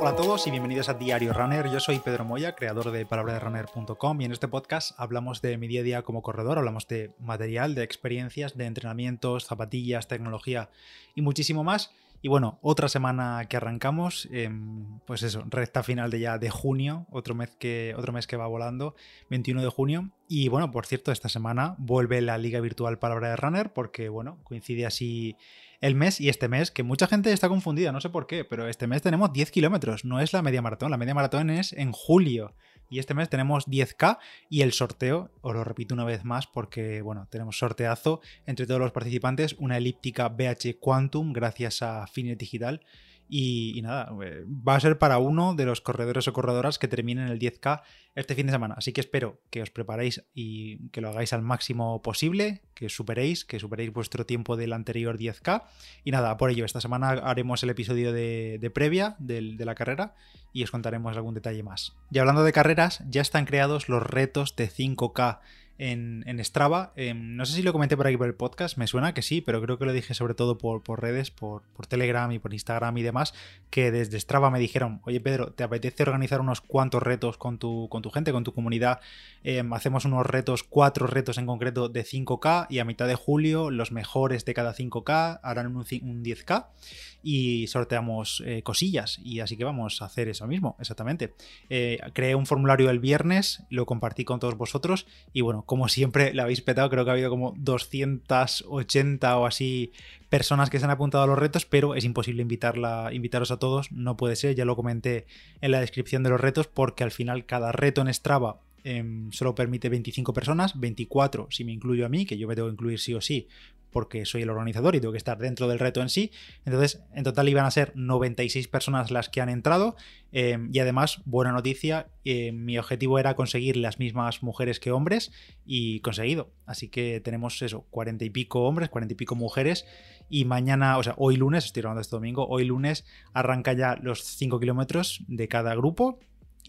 Hola a todos y bienvenidos a Diario Runner. Yo soy Pedro Moya, creador de palabraderunner.com y en este podcast hablamos de mi día a día como corredor, hablamos de material, de experiencias, de entrenamientos, zapatillas, tecnología y muchísimo más. Y bueno, otra semana que arrancamos, em, pues eso, recta final de ya de junio, otro mes que, otro mes que va volando, 21 de junio. Y bueno, por cierto, esta semana vuelve la Liga Virtual Palabra de Runner, porque bueno, coincide así el mes y este mes, que mucha gente está confundida, no sé por qué, pero este mes tenemos 10 kilómetros, no es la media maratón, la media maratón es en julio. Y este mes tenemos 10K y el sorteo, os lo repito una vez más porque, bueno, tenemos sorteazo entre todos los participantes, una elíptica BH Quantum gracias a Finet Digital y, nada, eh, va a ser para uno de los corredores o corredoras que terminen el 10K este fin de semana. Así que espero que os preparéis y que lo hagáis al máximo posible, que superéis, que superéis vuestro tiempo del anterior 10K. Y nada, por ello, esta semana haremos el episodio de, previa de la carrera y os contaremos algún detalle más. Y hablando de carreras, ya están creados los retos de 5K en, Strava. Em, no sé si lo comenté por aquí por el podcast, me suena que sí, pero creo que lo dije sobre todo por, redes, por, Telegram y por Instagram y demás, que desde Strava me dijeron, oye Pedro, ¿te apetece organizar unos cuantos retos con tu, con tu gente, con tu comunidad? Em, hacemos unos retos, cuatro retos en concreto de 5K y a mitad de julio los mejores de cada 5K harán un, un 10K y sorteamos eh, cosillas. Y así que vamos a hacer eso mismo, exactamente. Eh, creé un formulario el viernes, lo compartí con todos vosotros y bueno, como siempre lo habéis petado, creo que ha habido como 280 o así personas que se han apuntado a los retos, pero es imposible invitarla, invitaros a todos, no puede ser, ya lo comenté en la descripción de los retos, porque al final cada reto en Strava em, solo permite 25 personas, 24 si me incluyo a mí, que yo me tengo que incluir sí o sí, porque soy el organizador y tengo que estar dentro del reto en sí. Entonces, en total iban a ser 96 personas las que han entrado. Eh, y además, buena noticia, eh, mi objetivo era conseguir las mismas mujeres que hombres y conseguido. Así que tenemos eso, 40 y pico hombres, 40 y pico mujeres. Y mañana, o sea, hoy lunes, estoy grabando este domingo, hoy lunes arranca ya los 5 kilómetros de cada grupo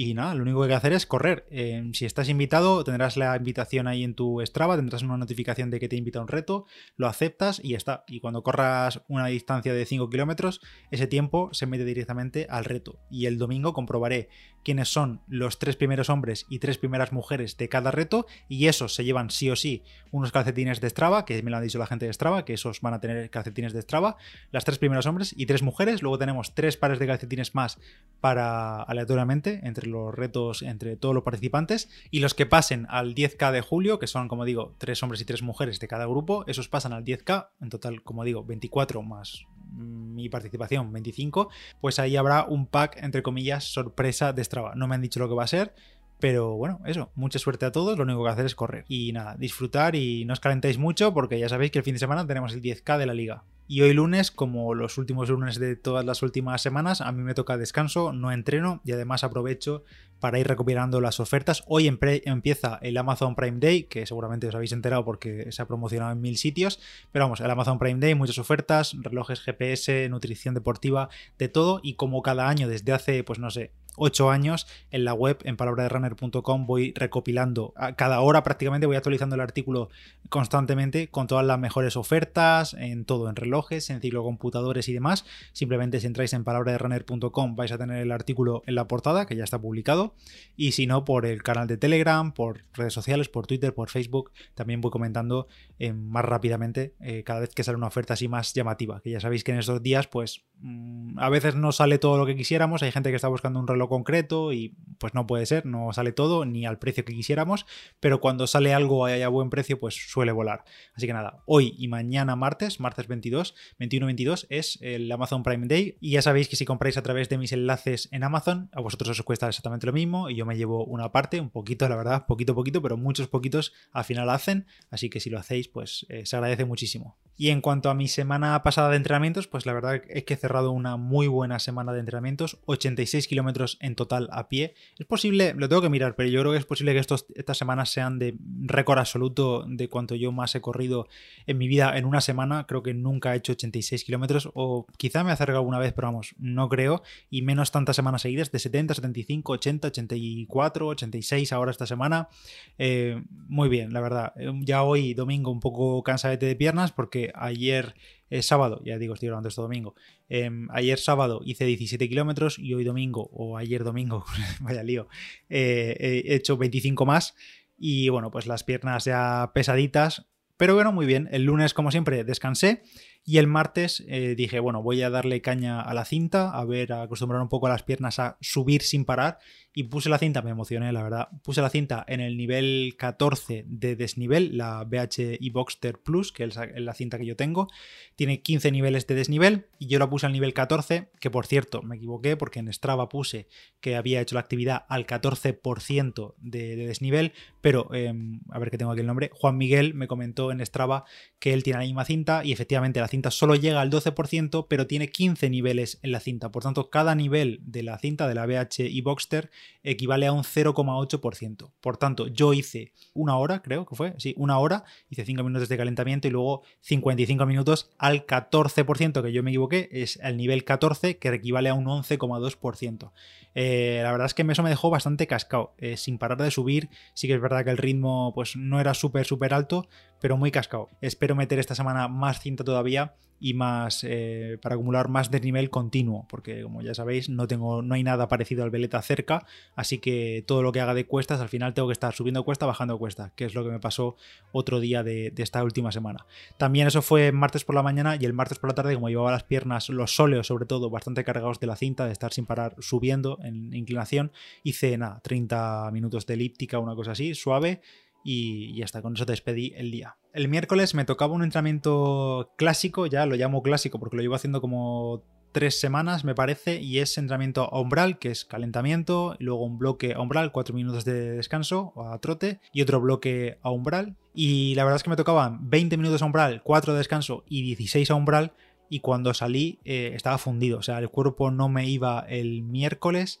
y nada, lo único que hay que hacer es correr. Eh, si estás invitado, tendrás la invitación ahí en tu Strava, tendrás una notificación de que te invita a un reto, lo aceptas y ya está. Y cuando corras una distancia de 5 kilómetros, ese tiempo se mete directamente al reto. Y el domingo comprobaré quiénes son los tres primeros hombres y tres primeras mujeres de cada reto. Y esos se llevan sí o sí unos calcetines de Strava, que me lo han dicho la gente de Strava, que esos van a tener calcetines de Strava. Las tres primeros hombres y tres mujeres. Luego tenemos tres pares de calcetines más para aleatoriamente entre los retos entre todos los participantes y los que pasen al 10K de julio, que son, como digo, tres hombres y tres mujeres de cada grupo, esos pasan al 10K, en total, como digo, 24 más mi participación 25, pues ahí habrá un pack, entre comillas, sorpresa de Strava. No me han dicho lo que va a ser, pero bueno, eso, mucha suerte a todos, lo único que hacer es correr. Y nada, disfrutar y no os calentéis mucho porque ya sabéis que el fin de semana tenemos el 10K de la liga. Y hoy lunes, como los últimos lunes de todas las últimas semanas, a mí me toca descanso, no entreno y además aprovecho para ir recopilando las ofertas. Hoy empieza el Amazon Prime Day, que seguramente os habéis enterado porque se ha promocionado en mil sitios, pero vamos, el Amazon Prime Day, muchas ofertas, relojes GPS, nutrición deportiva, de todo y como cada año desde hace, pues no sé, 8 años en la web en palabraderunner.com voy recopilando cada hora prácticamente voy actualizando el artículo constantemente con todas las mejores ofertas en todo en relojes en ciclocomputadores y demás. Simplemente si entráis en palabraderunner.com vais a tener el artículo en la portada que ya está publicado. Y si no por el canal de Telegram por redes sociales por Twitter por Facebook. También voy comentando eh, más rápidamente eh, cada vez que sale una oferta así más llamativa. Que ya sabéis que en estos días pues mm, a veces no sale todo lo que quisiéramos. Hay gente que está buscando un reloj concreto y pues no puede ser, no sale todo ni al precio que quisiéramos, pero cuando sale algo a buen precio pues suele volar. Así que nada, hoy y mañana martes, martes 22, 21-22 es el Amazon Prime Day y ya sabéis que si compráis a través de mis enlaces en Amazon, a vosotros os cuesta exactamente lo mismo y yo me llevo una parte, un poquito, la verdad, poquito poquito, pero muchos poquitos al final hacen, así que si lo hacéis pues eh, se agradece muchísimo. Y en cuanto a mi semana pasada de entrenamientos, pues la verdad es que he cerrado una muy buena semana de entrenamientos, 86 kilómetros en total a pie. Es posible, lo tengo que mirar, pero yo creo que es posible que estos, estas semanas sean de récord absoluto de cuanto yo más he corrido en mi vida en una semana. Creo que nunca he hecho 86 kilómetros, o quizá me acercado alguna vez, pero vamos, no creo. Y menos tantas semanas seguidas, de 70, 75, 80, 84, 86 ahora esta semana. Eh, muy bien, la verdad. Ya hoy, domingo, un poco cansadete de piernas porque ayer es sábado, ya digo, estoy grabando esto domingo. Em, ayer sábado hice 17 kilómetros y hoy domingo, o ayer domingo, vaya lío, eh, he hecho 25 más. Y bueno, pues las piernas ya pesaditas, pero bueno, muy bien. El lunes, como siempre, descansé y el martes eh, dije, bueno, voy a darle caña a la cinta, a ver, a acostumbrar un poco a las piernas a subir sin parar. Y puse la cinta, me emocioné, la verdad. Puse la cinta en el nivel 14 de desnivel, la BHI Boxster Plus, que es la cinta que yo tengo. Tiene 15 niveles de desnivel y yo la puse al nivel 14, que por cierto, me equivoqué porque en Strava puse que había hecho la actividad al 14% de, desnivel, pero em, a ver que tengo aquí el nombre. Juan Miguel me comentó en Strava que él tiene la misma cinta y efectivamente la cinta solo llega al 12%, pero tiene 15 niveles en la cinta. Por tanto, cada nivel de la cinta de la BH y Boxster equivale a un 0,8%. Por tanto, yo hice una hora, creo que fue, sí, una hora, hice 5 minutos de calentamiento y luego 55 minutos al 14%, que yo me equivoqué, es el nivel 14, que equivale a un 11,2%. Eh, la verdad es que eso me dejó bastante cascado, eh, sin parar de subir. Sí que es que el ritmo pues no era súper, súper alto, pero muy cascado. Espero meter esta semana más cinta todavía y más eh, para acumular más desnivel continuo, porque como ya sabéis, no tengo, no hay nada parecido al veleta cerca, así que todo lo que haga de cuestas, al final tengo que estar subiendo cuesta, bajando cuesta, que es lo que me pasó otro día de, esta última semana. También eso fue martes por la mañana y el martes por la tarde, como llevaba las piernas, los sóleos sobre todo, bastante cargados de la cinta, de estar sin parar subiendo en inclinación, hice nada, 30 minutos de elíptica, una cosa así, suave y ya está, con eso despedí el día. El miércoles me tocaba un entrenamiento clásico, ya lo llamo clásico porque lo llevo haciendo como tres semanas, me parece, y es entrenamiento a umbral, que es calentamiento, luego un bloque a umbral, cuatro minutos de descanso a trote, y otro bloque a umbral. Y la verdad es que me tocaban 20 minutos a umbral, 4 de descanso y 16 a umbral, y cuando salí eh, estaba fundido, o sea, el cuerpo no me iba el miércoles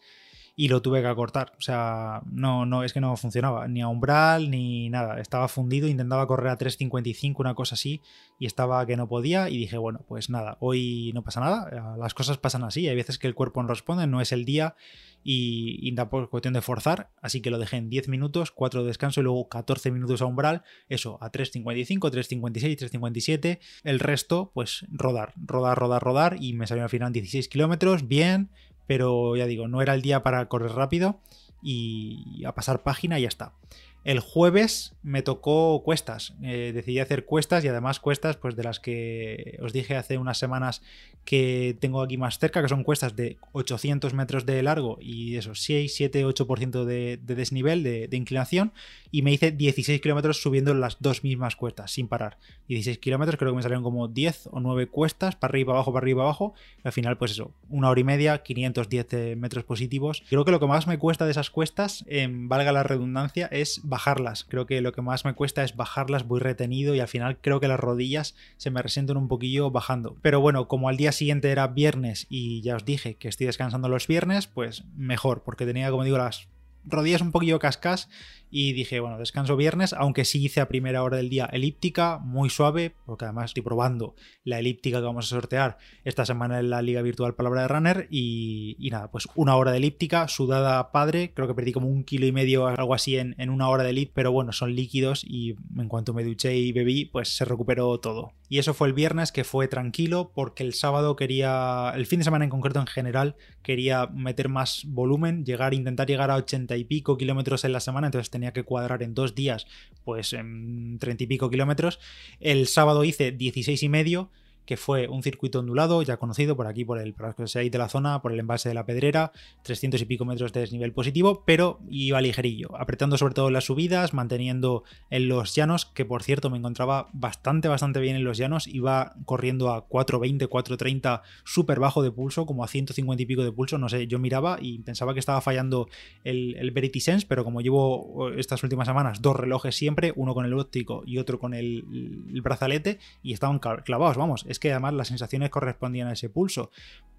y lo tuve que acortar. O sea, no, no, es que no funcionaba, ni a umbral ni nada. Estaba fundido, intentaba correr a 3.55, una cosa así, y estaba que no podía. Y dije, bueno, pues nada, hoy no pasa nada, las cosas pasan así. Hay veces que el cuerpo no responde, no es el día y, y da por cuestión de forzar. Así que lo dejé en 10 minutos, 4 de descanso y luego 14 minutos a umbral. Eso, a 3.55, 3.56, 3.57. El resto, pues rodar, rodar, rodar, rodar. Y me salió al final 16 kilómetros, bien pero ya digo, no era el día para correr rápido y a pasar página y ya está. El jueves me tocó cuestas, eh, decidí hacer cuestas y además cuestas pues de las que os dije hace unas semanas que tengo aquí más cerca, que son cuestas de 800 metros de largo y eso, 6, 7, 8% de, de desnivel, de, inclinación, y me hice 16 kilómetros subiendo las dos mismas cuestas, sin parar. 16 kilómetros, creo que me salieron como 10 o 9 cuestas, para arriba, abajo, para arriba, abajo, al final pues eso, una hora y media, 510 metros positivos. Creo que lo que más me cuesta de esas cuestas, valga la redundancia, es bajarlas. Creo que lo que más me cuesta es bajarlas, voy retenido y al final creo que las rodillas se me resienten un poquillo bajando. Pero bueno, como al día siguiente era viernes y ya os dije que estoy descansando los viernes, pues mejor, porque tenía, como digo, las rodillas un poquillo cascas y dije, bueno, descanso viernes, aunque sí hice a primera hora del día elíptica, muy suave, porque además estoy probando la elíptica que vamos a sortear esta semana en la Liga Virtual Palabra de Runner y, nada, pues una hora de elíptica, sudada padre, creo que perdí como un kilo y medio, algo así en, una hora de elip, pero bueno, son líquidos y en cuanto me duché y bebí, pues se recuperó todo. Y eso fue el viernes, que fue tranquilo, porque el sábado quería, el fin de semana en concreto en general, quería meter más volumen, llegar, intentar llegar a 80 y pico kilómetros en la semana, entonces tenía que cuadrar en dos días, pues en 30 y pico kilómetros. El sábado hice 16 y medio que fue un circuito ondulado, ya conocido por aquí, por el, para los que de la zona, por el envase de la Pedrera, 300 y pico metros de desnivel positivo, pero iba ligerillo, apretando sobre todo las subidas, manteniendo en los llanos, que por cierto me encontraba bastante, bastante bien en los llanos, iba corriendo a 4.20, 4.30, súper bajo de pulso, como a 150 y pico de pulso, no sé, yo miraba y pensaba que estaba fallando el, el Verity Sense, pero como llevo estas últimas semanas dos relojes siempre, uno con el óptico y otro con el, el brazalete, y estaban clavados, vamos, es que además las sensaciones correspondían a ese pulso.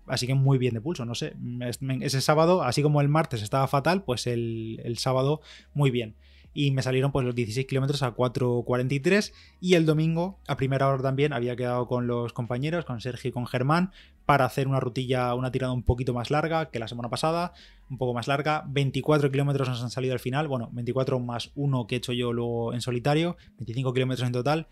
Así que muy bien de pulso, no sé. Ese sábado, así como el martes estaba fatal, pues el, sábado muy bien y me salieron pues los 16 kilómetros a 4.43 y el domingo a primera hora también había quedado con los compañeros, con Sergio y con Germán para hacer una rutilla, una tirada un poquito más larga que la semana pasada, un poco más larga, 24 kilómetros nos han salido al final, bueno, 24 más uno que he hecho yo luego en solitario, 25 kilómetros en total,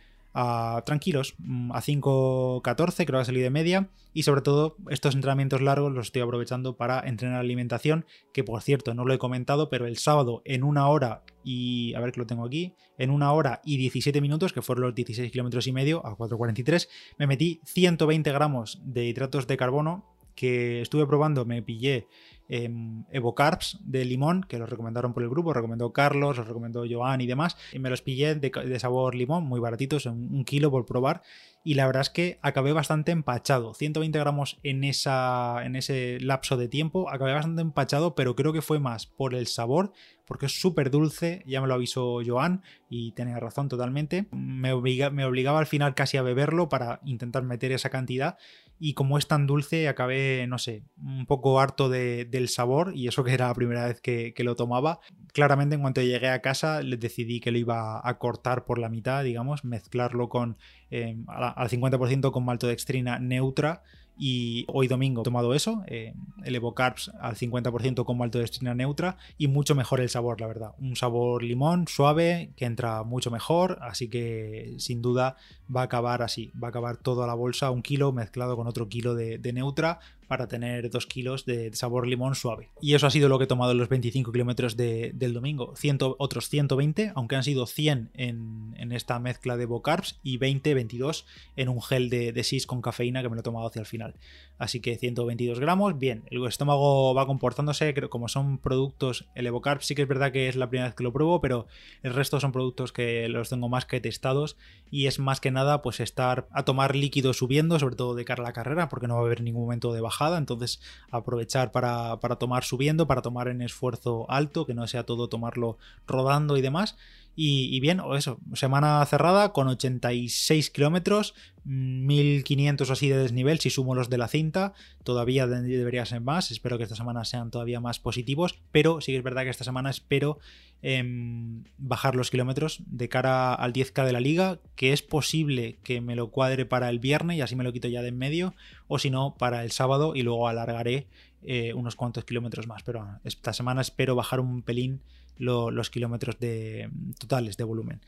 tranquilos, mm, a 5.14 creo que salido de media y sobre todo estos entrenamientos largos los estoy aprovechando para entrenar alimentación, que por cierto no lo he comentado, pero el sábado en una hora y a ver que lo tengo aquí, en una hora y 17 minutos, que fueron los 16 kilómetros y medio a 4.43, me metí 120 gramos de hidratos de carbono que estuve probando, me pillé eh, Evocarbs de limón, que los recomendaron por el grupo, recomendó Carlos, los recomendó Joan y demás, y me los pillé de, sabor limón, muy baratitos, un, kilo por probar, y la verdad es que acabé bastante empachado, 120 gramos en, ese lapso de tiempo, acabé bastante empachado, pero creo que fue más por el sabor, porque es súper dulce, ya me lo avisó Joan, y tenía razón totalmente, me, me obligaba al final casi a beberlo para intentar meter esa cantidad, y como es tan dulce, acabé, no sé, un poco harto del sabor y eso que era la primera vez que, lo tomaba. Claramente en cuanto llegué a casa decidí que lo iba a cortar por la mitad, digamos, mezclarlo con eh, al 50% con maltodextrina neutra y hoy domingo he tomado eso, eh, el Evocarbs al 50% con maltodextrina neutra y mucho mejor el sabor, la verdad. Un sabor limón suave que entra mucho mejor, así que sin duda va a acabar así, va a acabar toda la bolsa, un kilo mezclado con otro kilo de neutra para tener 2 kilos de sabor limón suave. Y eso ha sido lo que he tomado en los 25 kilómetros del domingo. otros 120, aunque han sido 100 en, esta mezcla de Bocarbs y 20, 22 en un gel de, de SIS con cafeína que me lo he tomado hacia el final. Así que 122 gramos, bien, el estómago va comportándose, como son productos, el Evocarb sí que es verdad que es la primera vez que lo pruebo, pero el resto son productos que los tengo más que testados y es más que nada pues estar a tomar líquido subiendo, sobre todo de cara a la carrera, porque no va a haber ningún momento de entonces aprovechar para, para tomar subiendo, para tomar en esfuerzo alto, que no sea todo tomarlo rodando y demás. Y, bien, o eso, semana cerrada con 86 kilómetros, 1500 o así de desnivel si sumo los de la cinta, todavía debería ser más, espero que esta semana sean todavía más positivos, pero sí que es verdad que esta semana espero em, bajar los kilómetros de cara al 10k de la liga, que es posible que me lo cuadre para el viernes y así me lo quito ya de en medio, o si no, para el sábado y luego alargaré eh, unos cuantos kilómetros más, pero esta semana espero bajar un pelín los kilómetros de, totales de volumen.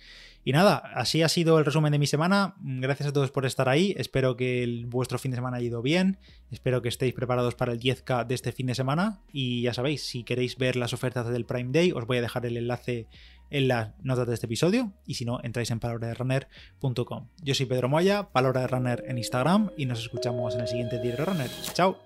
Y nada, así ha sido el resumen de mi semana. Gracias a todos por estar ahí. Espero que vuestro fin de semana haya ido bien. Espero que estéis preparados para el 10K de este fin de semana. Y ya sabéis, si queréis ver las ofertas del Prime Day, os voy a dejar el enlace en las notas de este episodio. Y si no, entráis en palabraderunner.com. Yo soy Pedro Moya, Palabra de Runner en Instagram. Y nos escuchamos en el siguiente Diario Runner. ¡Chao!